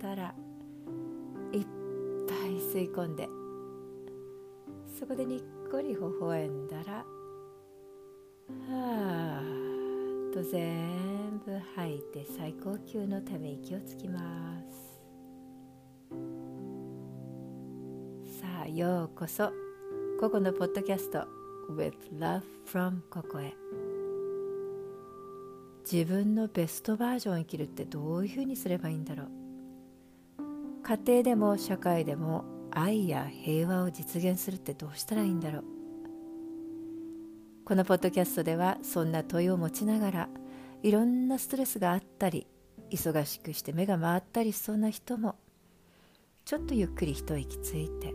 たらいっぱい吸い込んでそこでにっこり微笑んだらはあと全部吐いて最高級のため息をつきます。さあようこそここのポッドキャスト With Love from ここへ。自分のベストバージョンを生きるってどういうふうにすればいいんだろう。家庭でも社会でも愛や平和を実現するってどうしたらいいんだろう。このポッドキャストではそんな問いを持ちながらいろんなストレスがあったり忙しくして目が回ったりしそうな人もちょっとゆっくり一息ついて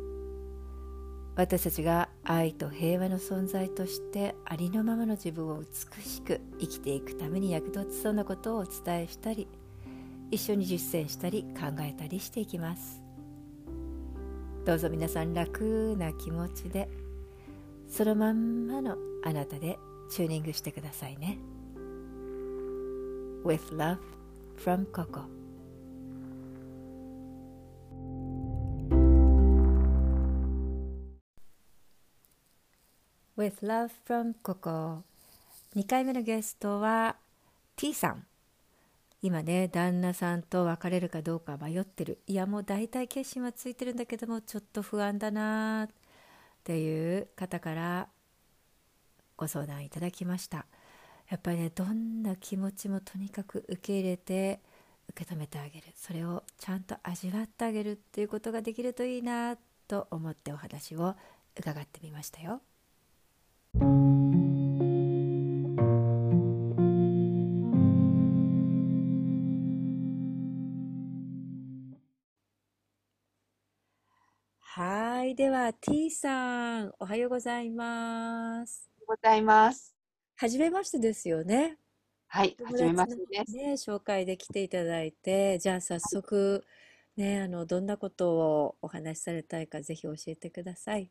私たちが愛と平和の存在としてありのままの自分を美しく生きていくために役立ちそうなことをお伝えしたり一緒に実践したり考えたりしていきます。どうぞ皆さん楽な気持ちでそのまんまのあなたでチューニングしてくださいね。With love from Coco With Love from Coco 2回目のゲストは T さん。今ね旦那さんと別れるかどうか迷ってる。いやもう大体決心はついてるんだけどもちょっと不安だなっていう方からご相談いただきました。やっぱりねどんな気持ちもとにかく受け入れて受け止めてあげる。それをちゃんと味わってあげるっていうことができるといいなと思ってお話を伺ってみましたよ。では T さん、おはようございます。ございます。はじめましてですよね。はい、友はじめましてです。ね、紹介で来ていただいて、じゃあ早速、ね、あの、どんなことをお話しされたいか、ぜひ教えてください。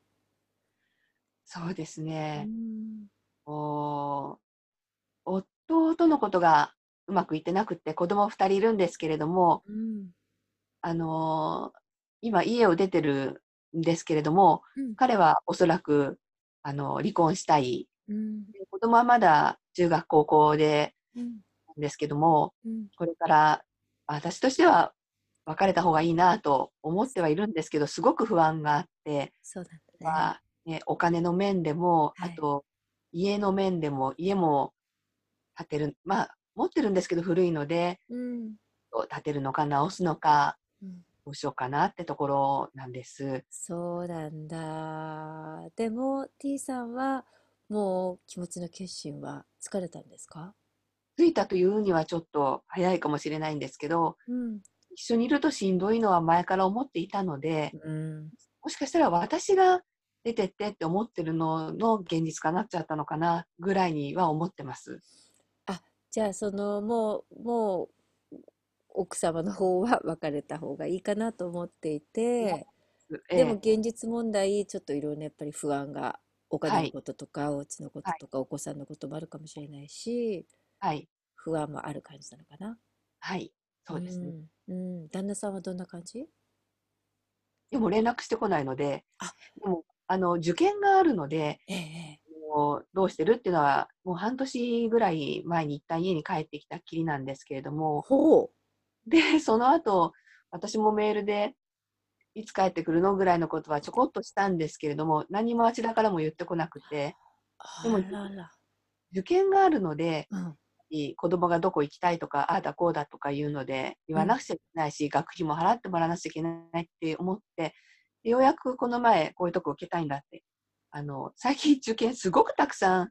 そうですうね。ん、お夫とのことがうまくいってなくって子供二人いるんですけれども、うん、あのー今家を出てるんですけれども、うん、彼はおそらくあの離婚したい。うん、で子供はまだ中学高校でうん、なんですけども、うん、これから私としては別れた方がいいなと思ってはいるんですけど、すごく不安があって、そうだね。は、ね、お金の面でも、はい。あと家の面でも、家も建てる、まあ、持ってるんですけど古いので、うん、建てるのか直すのか、うん、どうしようかなってところなんです。そうなんだ。でも T さんはもう気持ちの決心は疲れたんですか？着いたというにはちょっと早いかもしれないんですけど、うん、一緒にいるとしんどいのは前から思っていたので、うん、もしかしたら私が出てってって思ってるのの現実化なっちゃったのかなぐらいには思ってます。じゃあそのもうもう奥様の方は別れた方がいいかなと思っていて、えでもえ現実問題ちょっといろいろやっぱり不安がおはい、金のこととかお家のこととかお子さんのこともあるかもしれないしはい、不安もある感じなのかな？はい、そうですね。うん、うん、旦那さんはどんな感じ？でも連絡してこないので、あ。でもあの受験があるので、ええもうどうしてるっていうのは、もう半年ぐらい前に一旦家に帰ってきたっきりなんですけれども、ほで、その後、私もメールで、いつ帰ってくるのぐらいのことはちょこっとしたんですけれども、何もあちらからも言ってこなくて、う。でも。受験があるので、うん。子供がどこ行きたいとか、ああだこうだとかいうので、言わなくちゃいけないし、学費も払ってもらわなくちゃいけないって思って、でようやくこの前、こういうとこ受けたいんだって。あの、最近受験すごくたくさん、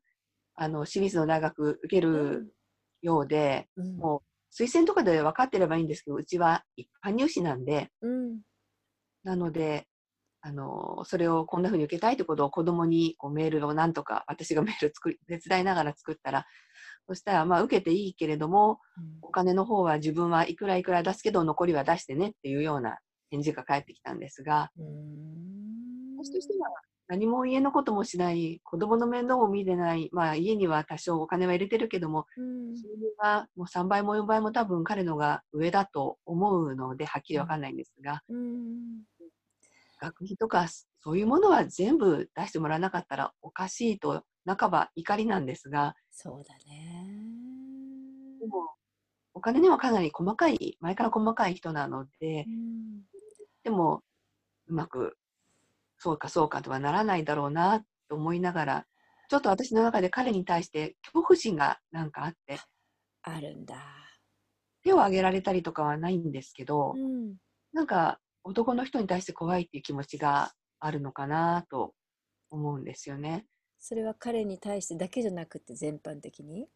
あの、私立の大学受けるようで、うん。もう推薦とかで分かってればいいんですけど、うちは一般入試なんで、うん。なので、あの、それをこんな風に受けたいってことを子供にこうメールをなんとか、私がメール作り、手伝いながら作ったら、そしたら、まあ、受けていいけれども、お金の方は自分はいくらいくら出すけど、残りは出してねっていうような返事が返ってきたんですが、うん。私としては何も家のこともしない、子供の面倒も見れない、まあ、家には多少お金は入れてるけども、うん。収入はもう3倍も4倍も多分彼のが上だと思うので、はっきりわかんないんですが、うん。学費とかそういうものは全部出してもらわなかったらおかしいと、半ば怒りなんですが、そうだね。でも、お金にはかなり細かい、前から細かい人なのでう、ん。でも、うまく、そうかそうかとはならないだろうなと思いながら、ちょっと私の中で彼に対して恐怖心がなんかあって、あるんだ。手を挙げられたりとかはないんですけど、うんなんか男の人に対して怖いっていう気持ちがあるのかなと思うんですよね。それは彼に対してだけじゃなくて全般的に？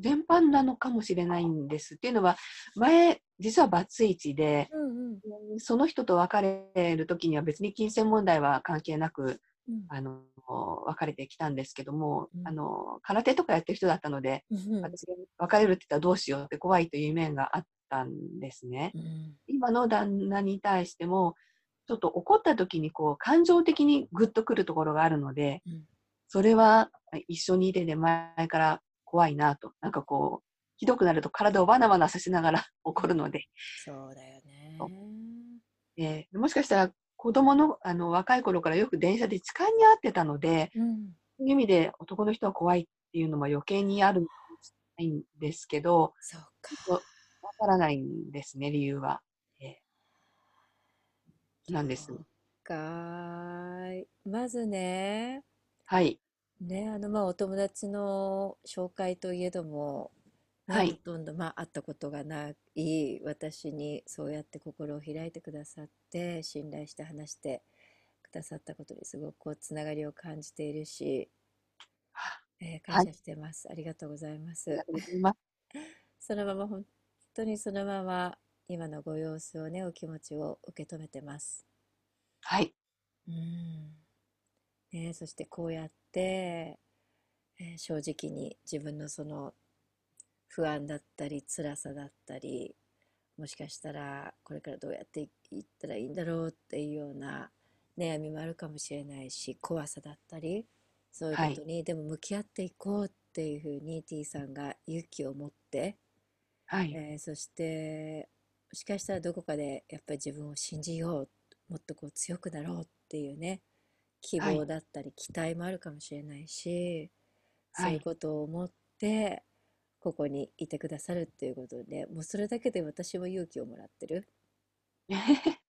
全般なのかもしれないんです。っていうのは、前、実はバツイチで、うんうん。その人と別れる時には別に金銭問題は関係なく、うん。あの、別れてきたんですけども、うん。あの、空手とかやってる人だったので、うん私が別れるって言ったらどうしようって怖いという面があったんですね。うん。今の旦那に対しても、ちょっと怒った時にこう、感情的にグッとくるところがあるので、うん。それは一緒にいてで前から怖いなと。なんかこう、ひどくなると体をバナバナさせながら 怒るので、そうだよね。えーもしかしたら子供のあの若い頃からよく電車で痴漢に遭ってたので、うんそういう意味で男の人は怖いっていうのも余計にあるんですけど、そうか。わからないんですね、理由は。えーなんです。かーい。まずね、はい。ね、あの、まあ、お友達の紹介といえども、ねはいほとんど、まあ、会ったことがない私にそうやって心を開いてくださって、信頼して話してくださったことにすごくこう、つながりを感じているし、えーはい感謝してます。ありがとうございますありが。とうございます。そのまま、本当にそのまま、今のご様子をね、お気持ちを受け止めてます。はい。うんね、そしてこうやって、えー正直に自分のその不安だったり辛さだったりもしかしたらこれからどうやっていいったらいいんだろうっていうような悩みもあるかもしれないし怖さだったりそういうことにでも向き合っていこうっていうふうに T さんが勇気を持って、はい。えーそしてもしかしたらどこかでやっぱり自分を信じようもっとこう強くなろうっていうね希はい。望だったり期待もあるかもしれないし、はいそういうことを思ってここにいてくださるっていうことでもうそれだけで私も勇気をもらってる。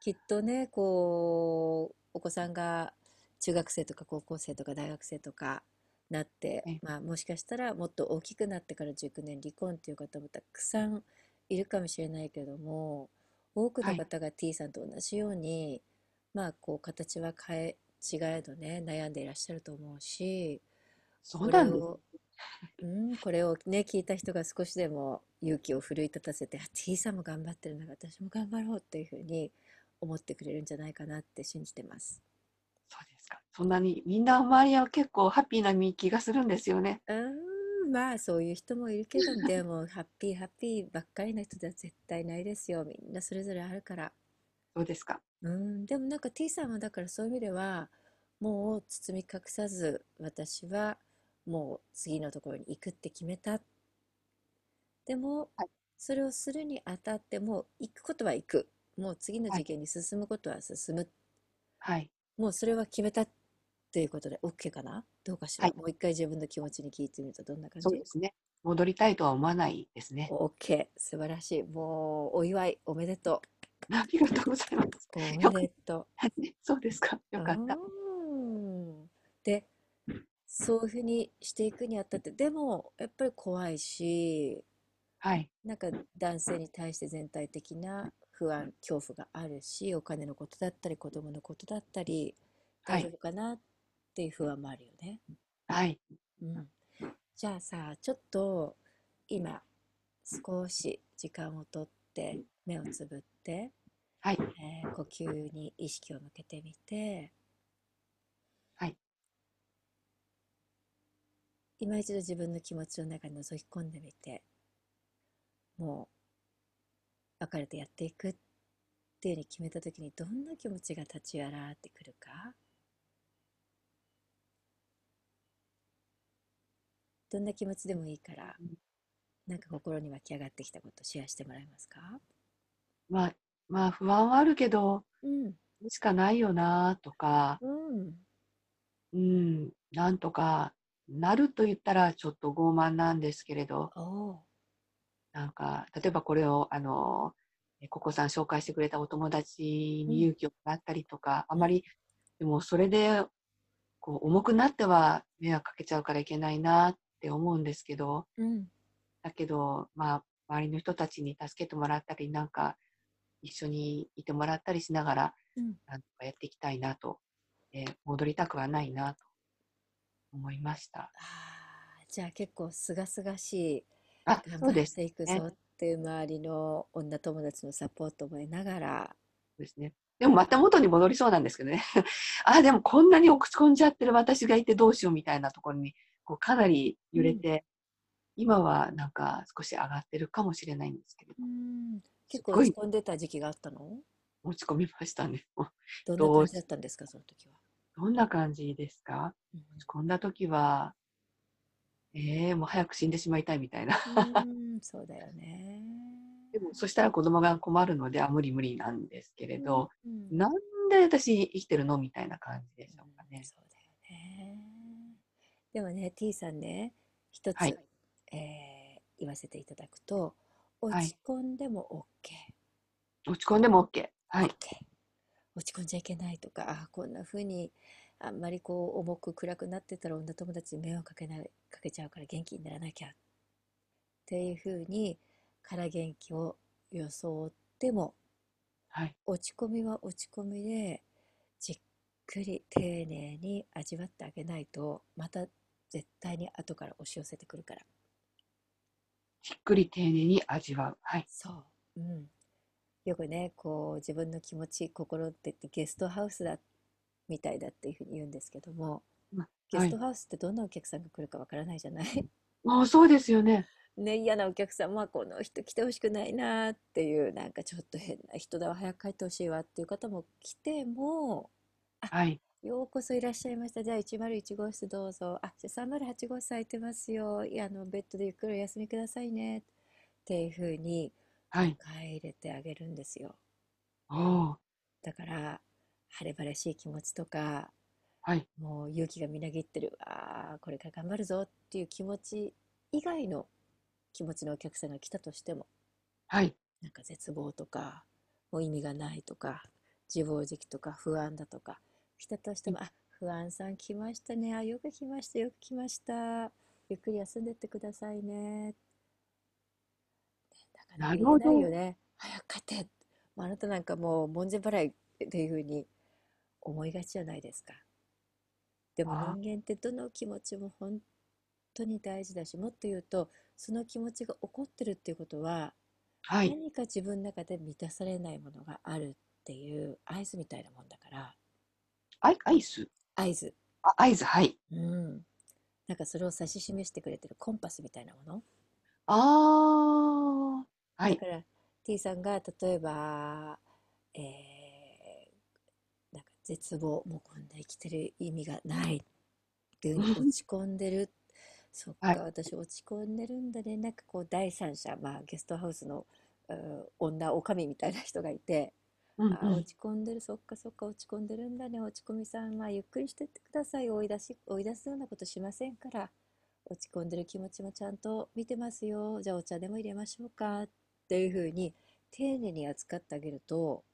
きっとねこうお子さんが中学生とか高校生とか大学生とかなってええ、まあ、もしかしたらもっと大きくなってから熟年離婚っていう方もたくさんいるかもしれないけども多くのはい。方が T さんと同じように、まあこう形は変え違えどね悩んでいらっしゃると思うしそうなんです。これを、うん、これをね聞いた人が少しでも勇気を奮い立たせてあ T さんも頑張ってるなら私も頑張ろうっていうふうに思ってくれるんじゃないかなって信じてます。そうですか。そんなに、みんな周りは結構ハッピーな気がするんですよね。うーんまあそういう人もいるけどでもハッピーハッピーばっかりな人では絶対ないですよみんなそれぞれあるから。そうですか？うん、でもなんか T さんはだからそういう意味ではもう包み隠さず私はもう次のところに行くって決めた。でもはい。それをするにあたってもう行くことは行く。もう次のはい。次元に進むことは進む。はい。もうそれは決めたっていうことで OK かな？どうかしら、はい。もう一回自分の気持ちに聞いてみるとどんな感じ？そうですね。戻りたいとは思わないですね。OK 素晴らしい。もうお祝いおめでとありがとうございます。うおめでとうそうですか。よかった。うんでそういうふうにしていくにあたってでもやっぱり怖いしはい。なんか男性に対して全体的な不安恐怖があるしお金のことだったり子供のことだったりはい大丈夫かなっていう不安もあるよね。はい。うん、じゃあさちょっと今少し時間をとって目をつぶって、はい。えー呼吸に意識を向けてみて、はい。今一度自分の気持ちの中に覗き込んでみてもう別れてやっていくっていうふうに決めた時にどんな気持ちが立ち上がってくるかどんな気持ちでもいいからうんなんか心に湧き上がってきたことシェアしてもらえますか？まあ、まあ、不安はあるけど、うん。しかないよなとか、うんうん、なんとかなると言ったらちょっと傲慢なんですけれど、なんか、例えばこれを、あの、えココさん紹介してくれたお友達に勇気をもらったりとか、あまり、でもそれで、こう、重くなっては迷惑かけちゃうからいけないなって思うんですけど、うん。だけど、まあ、周りの人たちに助けてもらったり、なんか、一緒にいてもらったりしながら、うん。なんとかやっていきたいなと、えー戻りたくはないなと思いました。じゃあ結構すがすがしいあ、頑張っそうですていくぞっていう周りの女友達のサポートも得ながら。そうですね。でもまた元に戻りそうなんですけどね。あ、でもこんなに落ち込んじゃってる私がいてどうしようみたいなところに、こうかなり揺れて、今はなんか少し上がってるかもしれないんですけれど、うん結構落ち込んでた時期があったの？落ち込みましたね。どんな感じだったんですかその時は、どんな感じですかうん落ち込んだ時は、ええもう早く死んでしまいたいみたいな。うんそうだよね。でも、そしたら子供が困るので、あ、無理無理なんですけれど、うんなんで私生きてるの？みたいな感じでしょうかね。そうだよね。でもね T さんね一つ、はい。えー言わせていただくと落はいち込んでも OK、落ち込んでも OK。はい。OK 落ち込んじゃいけないとかあこんな風にあんまりこう重く暗くなってたら女友達に迷惑かけないかけちゃうから元気にならなきゃっていう風にから元気を装ってもはい。落ち込みは落ち込みでじっくり丁寧に味わってあげないとまた絶対に後から押し寄せてくるからじっくり丁寧に味わう。はい。そう、うん、よくねこう自分の気持ち心って言ってゲストハウスだみたいだっていうふうに言うんですけどもうんゲはいストハウスってどんなお客さんが来るかわからないじゃない？もうそうですよね。ね嫌なお客さんまあこの人来てほしくないなっていうなんかちょっと変な人だわ早く帰ってほしいわっていう方も来てもはい。ようこそいらっしゃいました。じゃあ101号室どうぞ。あ、じゃあ308号室空いてますよ。いや、あの、ベッドでゆっくりお休みくださいね。っていうふうにはい。迎え入れてあげるんですよ。おーだから、晴れ晴れしい気持ちとか、はい。もう勇気がみなぎってる、ああ、これから頑張るぞっていう気持ち以外の気持ちのお客さんが来たとしても、はい。なんか絶望とか、もう意味がないとか、自暴自棄とか不安だとか、来たとしても、あ、不安さん来ましたね。あ、よく来ました、よく来ました。ゆっくり休んでってくださいね。だから言えなるほどないよね。早く帰って。あなたなんかもう門前払いっていうふうに思いがちじゃないですか。でもあ人間ってどの気持ちも本当に大事だし、もっと言うと、その気持ちが起こってるっていうことは、はい。何か自分の中で満たされないものがあるっていう合図みたいなもんだからアイアイス。合図あ合図、はい。うん。なんかそれを指し示してくれてるコンパスみたいなもの？ああ。はい。だから T さんが例えばえーなんか絶望もうこんな生きてる意味がないっていうふうに落ち込んでる。そっか、はい。私落ち込んでるんだね。なんかこう第三者まあゲストハウスのうん女おかみみたいな人がいてうんうん。あ落ち込んでる。そっかそっか落ち込んでるんだね。落ち込みさんまあゆっくりしてってください。追い出し追い出すようなことしませんから。落ち込んでる気持ちもちゃんと見てますよ。じゃあお茶でも入れましょうか。っていうふうに丁寧に扱ってあげると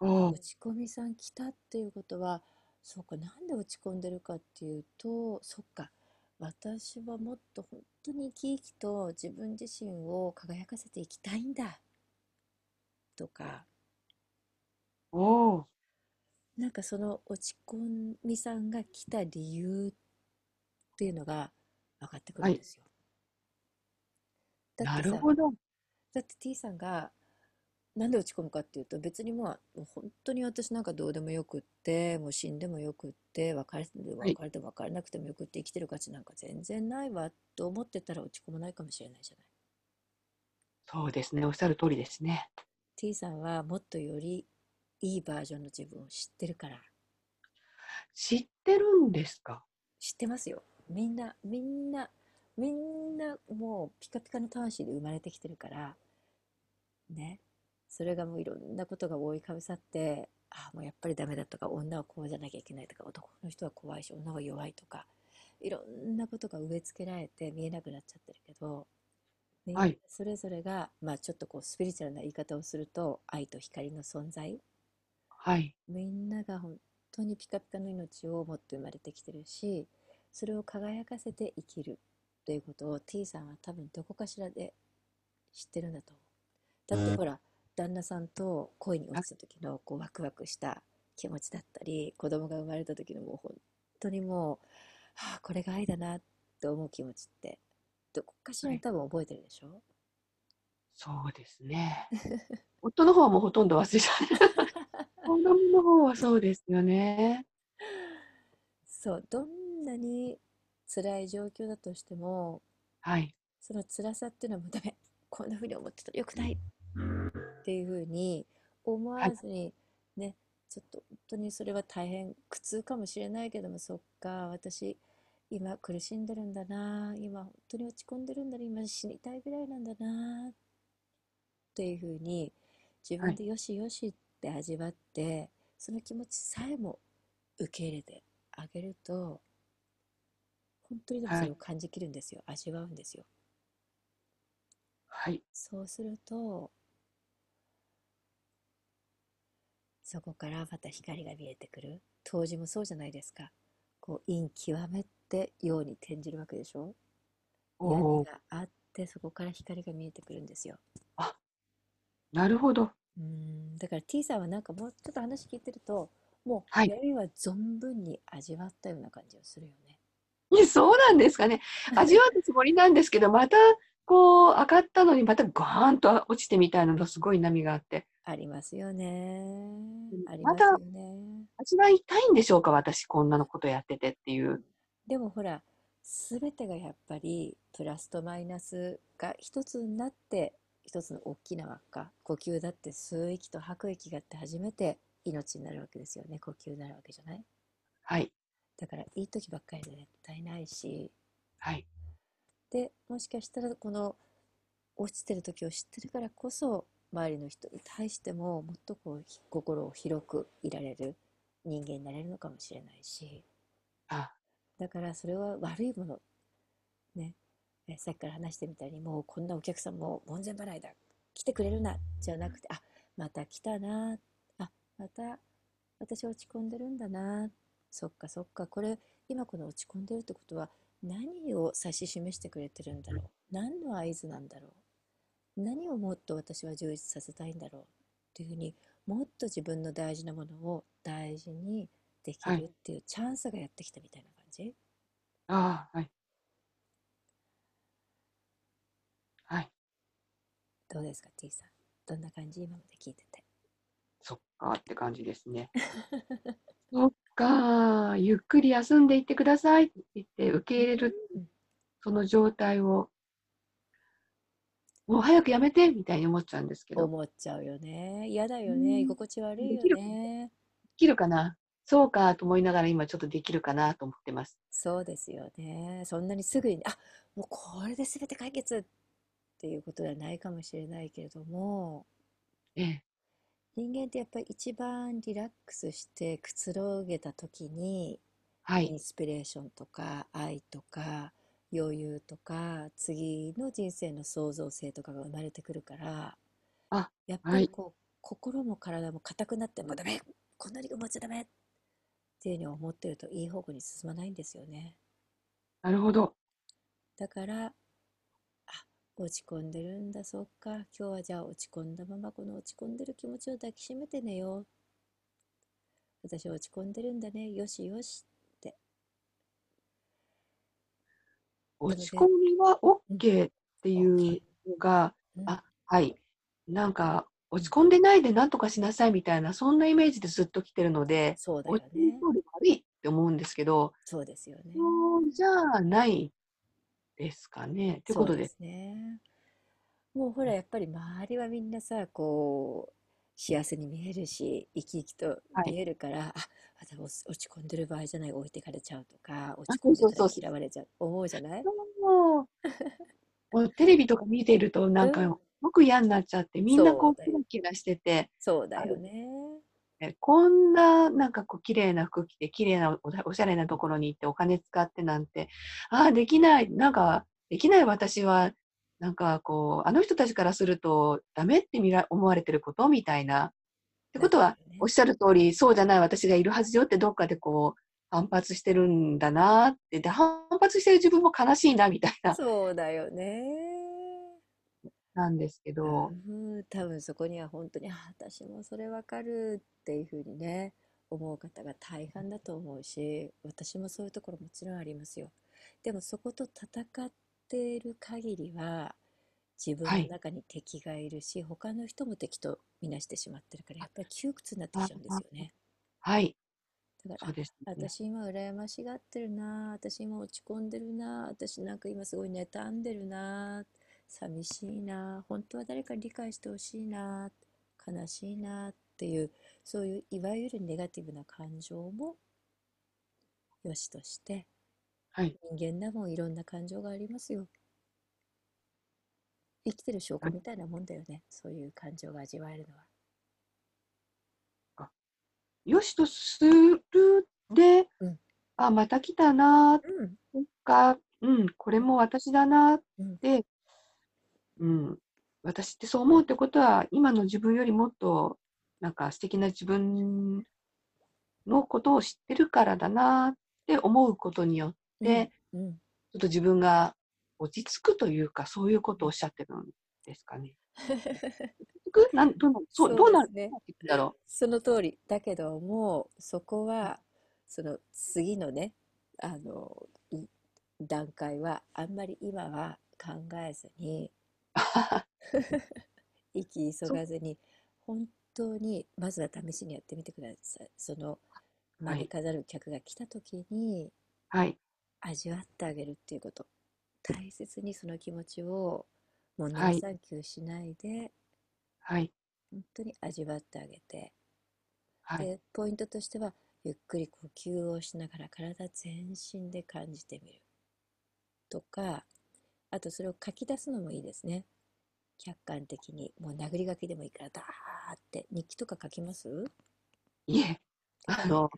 おー落ち込みさん来たっていうことはそうかなんで落ち込んでるかっていうとそっか。私はもっと本当に生き生きと自分自身を輝かせていきたいんだ。とかおーなんかその落ち込みさんが来た理由っていうのが分かってくるんですよ。だってさなるほど。だって T さんがなんで落ち込むかっていうと別にもうもう本当に私なんかどうでもよくってもう死んでもよくって別れてはい別れても別れなくてもよくって生きてる価値なんか全然ないわと思ってたら落ち込まないかもしれないじゃない。そうですね。おっしゃる通りですね。T さんはもっとよりいいバージョンの自分を知ってるから。知ってるんですか？知ってますよ。みんなみんなみんなもうピカピカの魂で生まれてきてるから。ね。それがもういろんなことが覆いかぶさってあもうやっぱりダメだとか女はこうじゃなきゃいけないとか男の人は怖いし女は弱いとかいろんなことが植え付けられて見えなくなっちゃってるけどみんなはい。それぞれが、まあちょっとこうスピリチュアルな言い方をすると愛と光の存在はい。みんなが本当にピカピカの命を持って生まれてきてるしそれを輝かせて生きるということを T さんは多分どこかしらで知ってるんだと思う。だってほら旦那さんと恋に落ちた時のこうワクワクした気持ちだったり子供が生まれた時のもう本当にもう、はあ、これが愛だなって思う気持ちってどこかしらに多分覚えてるでしょ、そうですね。夫の方はもうほとんど忘れちゃう。子供の方はそうですよね。そうどんなに辛い状況だとしてもはい。その辛さっていうのはもうダメ こんな風に思ってたらよくないっていう風に思わずにねちょっと本当にそれは大変苦痛かもしれないけどもそっか私今苦しんでるんだな今本当に落ち込んでるんだな今死にたいぐらいなんだなっていう風に自分でよしよしって味わってその気持ちさえも受け入れてあげると本当にでもそれを感じきるんですよ、味わうんですよ。はい。そうするとそこからまた光が見えてくる。当時もそうじゃないですか。こう陰極めて陽に転じるわけでしょ？お闇お。があってそこから光が見えてくるんですよ。なるほど。うんだから T さんはなんかもうちょっと話聞いてるともうはい闇は存分に味わったような感じがするよねねそうなんですかね。味わったつもりなんですけど、またこう上がったのにまたガーンと落ちてみたいなのすごい波があって。ありますよねんありますよね味わいたいんでしょうか私こんなのことやっててっていう。でもほら全てがやっぱりプラスとマイナスが一つになって一つの大きな輪っか呼吸だって吸う息と吐く息があって初めて命になるわけですよね。呼吸になるわけじゃない？はい。だからいい時ばっかりで絶対ないし。はい。でもしかしたらこの落ちてる時を知ってるからこそ周りの人に対してももっとこうひ心を広くいられる人間になれるのかもしれないし。あ、だからそれは悪いもの。ねえさっきから話してみたいにもうこんなお客さんも門前払いだ来てくれるなじゃなくてあまた来たなあまた私落ち込んでるんだなそっかそっかこれ今この落ち込んでるってことは何を指し示してくれてるんだろう何の合図なんだろう何をもっと私は充実させたいんだろうっていうふうにもっと自分の大事なものを大事にできはいるっていうチャンスがやってきたみたいな感じ、あはい。はい。どうですか T さん。どんな感じ今まで聞いてて。そっかって感じですね。そっか、ゆっくり休んでいってくださいって言って受け入れるうん。その状態を、もう早くやめてみたいに思っちゃうんですけど、で思っちゃうよね。嫌だようん。ね居心地悪いよできるねきるかな？そうかと思いながら今ちょっとできるかなと思ってます。そうですよね。そんなにすぐにあもうこれで全て解決っていうことではないかもしれないけれどもええ。人間ってやっぱり一番リラックスしてくつろげた時にはい。インスピレーションとか愛とか余裕とか次の人生の創造性とかが生まれてくるからあやっぱはいりこう、心も体も硬くなってもうダメこんなに思っちゃダメっていうふうに思ってるといい方向に進まないんですよねなるほど。だからあ落ち込んでるんだ。そっか。今日はじゃあ落ち込んだままこの落ち込んでる気持ちを抱きしめて寝よう。私落ち込んでるんだね。よしよし落ち込みは OK っていうのが、うん。あ、はい。なんか、落ち込んでないで何とかしなさいみたいな、そんなイメージでずっと来てるので、そうだよ落ち込むね。方で悪いって思うんですけど、そうですよね。じゃないですかね。ということで、すね。もうほら、やっぱり周りはみんなさ、こう、幸せに見えるし、生き生きとはい。見えるから、あ、私落ち込んでる場合じゃない、置いてかれちゃうとか、落あ、ち込んでたらそうそうそうそう。嫌われちゃう、思うじゃない？そうもうテレビとか見てると、なんか、うん、すごく嫌になっちゃって、みんなこう、そうだよ。キラキラしてて、そうだよね。ねこんな、なんかこう、綺麗な服着て、綺麗なおおしゃれなところに行ってお金使ってなんて、ああ、できない、なんか、できない私は、なんかこう、あの人たちからすると、ダメって見ら思われてることみたいな。ってことは、おっね。しゃる通り、そうじゃない私がいるはずよってどっかでこう、反発してるんだなって、で、反発してる自分も悲しいなみたいな、そうだよね。なんですけど、うん、多分そこには本当に、あ、私もそれわかるっていうふうにね、思う方が大半だと思うし、私もそういうところもちろんありますよ。でもそこと戦っている限りは、自分はい。の中に敵がいるし、他の人も敵とみなしてしまってるから、やっぱり窮屈になってきあちゃうんですよね。はい。だから、ね。私今羨ましがってるな、私今落ち込んでるな、私なんか今すごい妬んでるな、寂しいな、本当は誰かに理解してほしいな、悲しいなっていう、そういういわゆるネガティブな感情もよしとして、はい。人間だもんいろんな感情がありますよ。生きてる証拠みたいなもんだよね、そういう感情が味わえるのは。あよしとするで、うん、あ、また来たな、うん、そっか、うん、これも私だなっうん、て、うん、私ってそう思うってことは、今の自分よりもっと、なんか素敵な自分のことを知ってるからだなって思うことによっうん、て、うん。ちょっと自分が落ち着くというか、そういうことをおっしゃってるんですかね。なんどうなそうそどうなるだろその通り。だけども、そこは、その次のね、あの、い段階は、あんまり今は考えずに、生き急がずに、本当に、まずは試しにやってみてください。その、はい。招かざる客が来た時に、はい。味わってあげるっていうこと。大切にその気持ちを、もうはい。ノーサンキューしないで、はい。本当に味わってあげて、はい。で、ポイントとしては、ゆっくり呼吸をしながら体全身で感じてみるとか、あとそれを書き出すのもいいですね。客観的に。もう殴り書きでもいいから、ダーって。日記とか書きます？いえ。あの、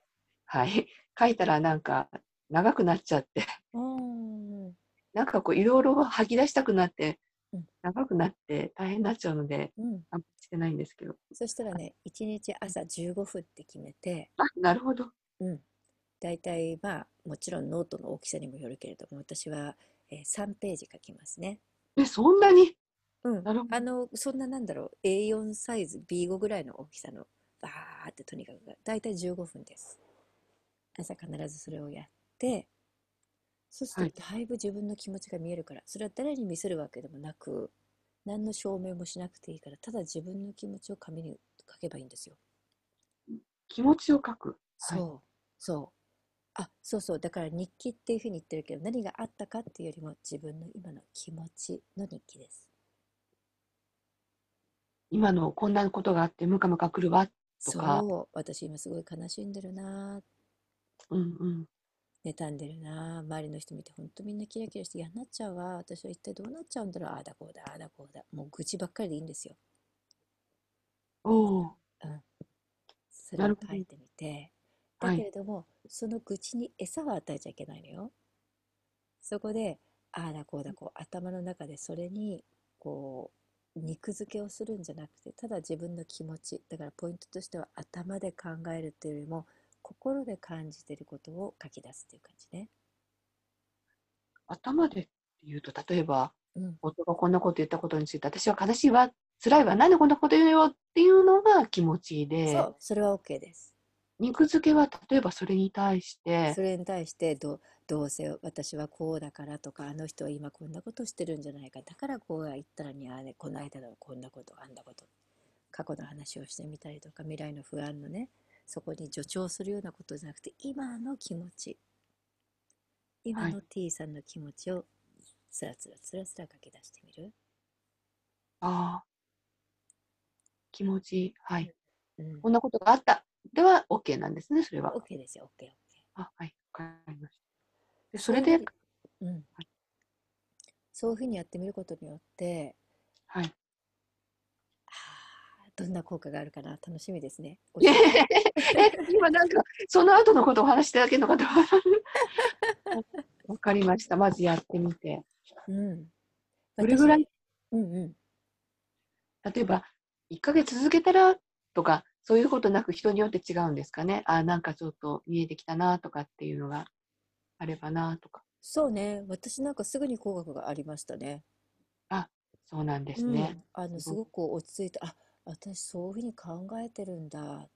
はい。書いたらなんか長くなっちゃって、うーん。なんかこういろいろ吐き出したくなって、うん。長くなって大変になっちゃうので、うん。あんまりしてないんですけど。そしたらね、1日朝15分って決めて、あ、なるほど。うん。大体まあ、もちろんノートの大きさにもよるけれども、私は、えー3ページ書きますね。え、そんなに？うん。あの、そんななんだろう、A4 サイズ、B5 ぐらいの大きさの、バーってとにかく、だいたい15分です。朝必ずそれをやって、そうすはい。るとだいぶ自分の気持ちが見えるから、それは誰に見せるわけでもなく、何の証明もしなくていいから、ただ自分の気持ちを紙に書けばいいんですよ。気持ちを書く？はい。そう、そう。あ、そうそう。だから日記っていうふうに言ってるけど、何があったかっていうよりも自分の今の気持ちの日記です。今のこんなことがあってムカムカ来るわとか、そう、私今すごい悲しんでるな、うんうん。妬んでるな、周りの人見て本当みんなキラキラして嫌になっちゃうわ。私は一体どうなっちゃうんだろう。ああだこうだ、ああだこうだ。もう愚痴ばっかりでいいんですよ。おお、うん。それを。書いてみて。だはい。けれども、その愚痴に餌は与えちゃいけないのよ。そこで、ああだこうだこう、頭の中でそれに、こう、肉付けをするんじゃなくて、ただ自分の気持ち。だからポイントとしては頭で考えるっていうよりも、心で感じてることを書き出すっていう感じね。頭でって言うと、例えば、うん。夫がこんなこと言ったことについて、私は悲しいわ、辛いわ、なんでこんなこと言うよっていうのが気持ちそで、う、それは OK です。肉付けは例えばそれに対して、それに対してどう、どうせ私はこうだからとかあの人は今こんなことしてるんじゃないかだからこう言ったらにあねこの間のこんなことあんなこと過去の話をしてみたりとか未来の不安のねそこに助長するようなことじゃなくて今の気持ち今の T さんの気持ちをつらつらつらつら書き出してみる、ああ。気持ちいい。はい。うん、こんなことがあった。では、OK なんですね、それは。OK ですよ OKOK、あ、はい。わかりました。でそれで、うん、そういうふうにやってみることによってはい。はあどんな効果があるかな楽しみですね。教 え今なんか、その後のことをお話してだけの方は。わかりました。まずやってみて。うん、どれぐらい？私うんうん、例えば、1ヶ月続けたらとか、そういうことなく人によって違うんですかね。あ、なんかちょっと見えてきたなとかっていうのがあればなとか。そうね私なんかすぐに効果がありましたね。そうなんですね。うん、あのすごく落ち着いてあ私そういうふうに考えてるんだ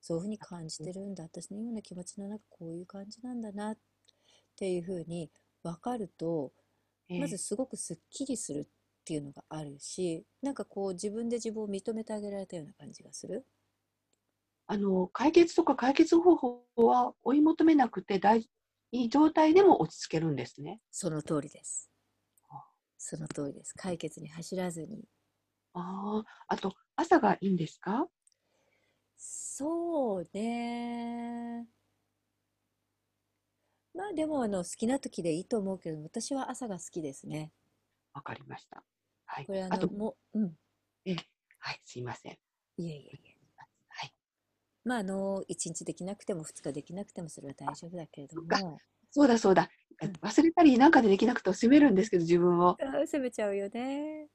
そういうふうに感じてるんだ私の今の気持ちの中こういう感じなんだなっていうふうに分かるとええまずすごくすっきりするっていうのがあるしなんかこう自分で自分を認めてあげられたような感じがする。あの、解決とか解決方法は追い求めなくて大いい状態でも落ち着けるんですね。その通りですあ。その通りです。解決に走らずに。ああ、あと、朝がいいんですか？そうね。まあでもあの好きな時でいいと思うけど私は朝が好きですね。わかりました。はいこれあ。あと、のもううんはい、すいません。いえいえ。まああの1日できなくても2日できなくてもそれは大丈夫だけれどもそうだそうだ。うん忘れたりなんかでできなくて責めるんですけど、自分を。責めちゃうよね。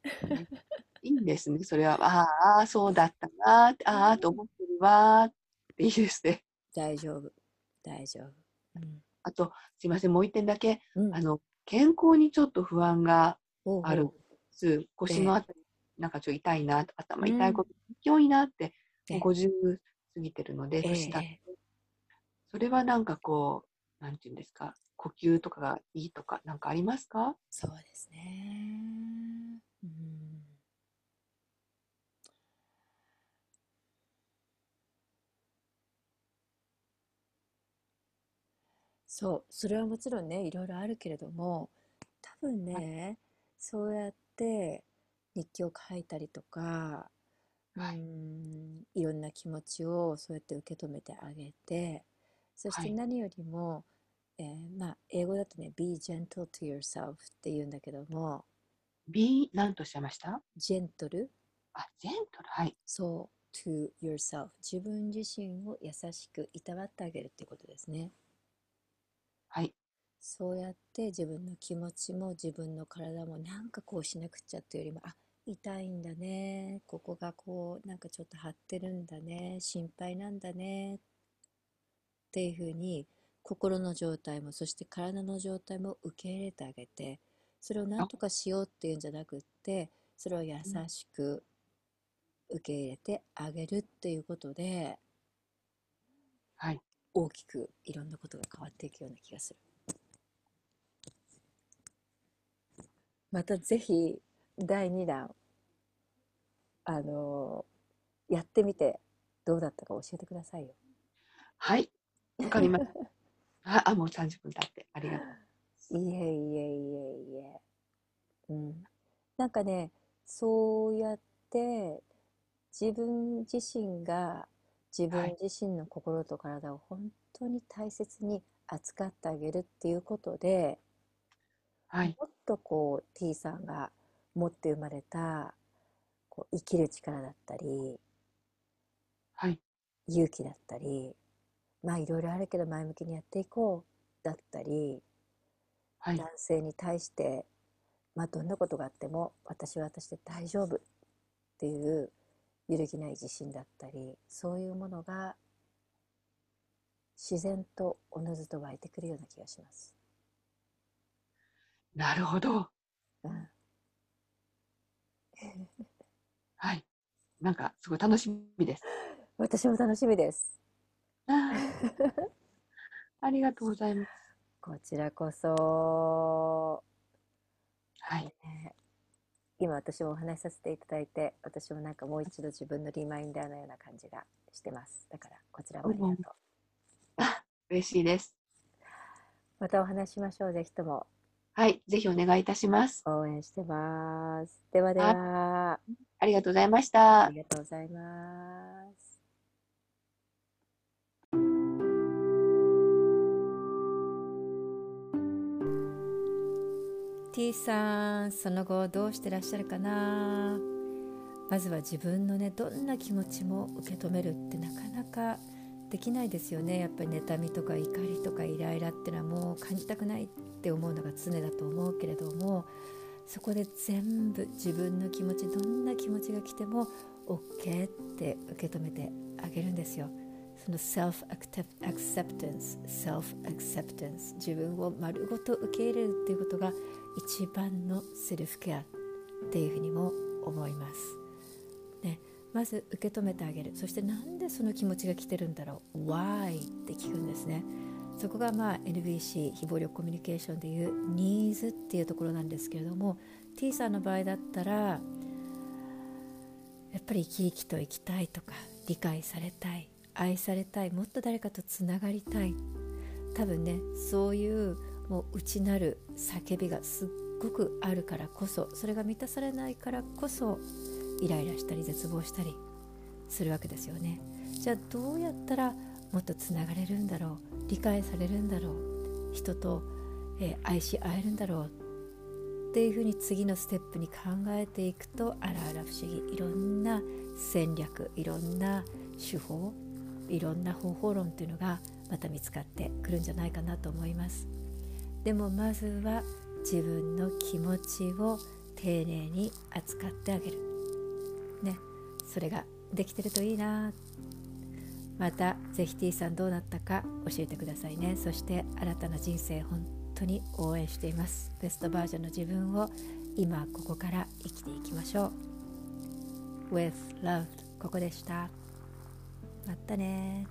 いいんですね。それは、ああ、そうだったなああ、と思ってるわーっていいですね。大丈夫大丈夫。うんあと、すいません、もう一点だけ、うんあの、健康にちょっと不安があるんです。腰のあたり、なんかちょっと痛いな、頭痛いこと、勢いなって、ええもう50過ぎてるので、ええ年経っえてそれはなんかこう、なんていうんですか、呼吸とかがいいとか、なんかありますか？そうですね。うん。そう、それはもちろんね、いろいろあるけれども、多分ね、そうやって日記を書いたりとか、うはいん、いろんな気持ちをそうやって受け止めてあげて、そしてはい何よりも、えーまあ、英語だとね、be gentle to yourself って言うんだけども、?B、なんとおっしゃいました？ジェントル、あ、ジェントル。はい。そう、to yourself、自分自身を優しくいたわってあげるっていうことですね。はい。そうやって自分の気持ちも自分の体もなんかこうしなくちゃっていうよりも、あ、痛いんだね、ここがこうなんかちょっと張ってるんだね、心配なんだねっていうふうに心の状態もそして体の状態も受け入れてあげて、それを何とかしようっていうんじゃなくって、それを優しく受け入れてあげるっていうことではい。大きくいろんなことが変わっていくような気がする。またぜひ第2弾あのやってみてどうだったか教えてくださいよ。はい。わかりました。あ、あもう30分経って。ありがとう。いえいえいえいえ。うん。なんかね、そうやって自分自身が自分自身の心と体を本当に大切に扱ってあげるっていうことで、はい。もっとこう T さんが持って生まれたこう生きる力だったりはい。勇気だったりまあいろいろあるけど前向きにやっていこうだったりはい。男性に対して、まあ、どんなことがあっても私は私で大丈夫っていう揺るぎない自信だったりそういうものが自然とおのずと湧いてくるような気がします。なるほど。うん、はい。なんか、すごい楽しみです。私も楽しみです。ありがとうございます。こちらこそ、はい。ね今私もお話しさせていただいて私もなんかもう一度自分のリマインダーのような感じがしてますだからこちらもありがとう、あ、嬉しいです。またお話ししましょうぜひともはい。ぜひお願いいたします。応援してますではではありがとうございましたあ。りがとうございます「T さんその後どうしてらっしゃるかな?」まずは自分のねどんな気持ちも受け止めるってなかなかできないですよねやっぱり妬みとか怒りとかイライラってのはもう感じたくないっって思うのが常だと思うけれどもそこで全部自分の気持ちどんな気持ちが来ても OK って受け止めてあげるんですよ。その self-acceptance self-acceptance 自分を丸ごと受け入れるっていうことが一番のセルフケアっていうふうにも思います。ね、まず受け止めてあげるそしてなんでその気持ちが来てるんだろう Why って聞くんですね。そこがまあ NVC 非暴力コミュニケーションでいうニーズっていうところなんですけれども T さんの場合だったらやっぱり生き生きと生きたいとか理解されたい愛されたいもっと誰かとつながりたい。多分ねそういうもう内なる叫びがすっごくあるからこそそれが満たされないからこそイライラしたり絶望したりするわけですよね。じゃあどうやったらもっとつながれるんだろう。理解されるんだろう。人と、えー愛し合えるんだろうっていうふうに次のステップに考えていくとあらあら不思議。いろんな戦略いろんな手法いろんな方法論っていうのがまた見つかってくるんじゃないかなと思います。でもまずは自分の気持ちを丁寧に扱ってあげる。ね。それができてるといいなまたぜひ T さんどうなったか教えてくださいね。そして新たな人生本当に応援しています。ベストバージョンの自分を今ここから生きていきましょう。With love ここでした。またね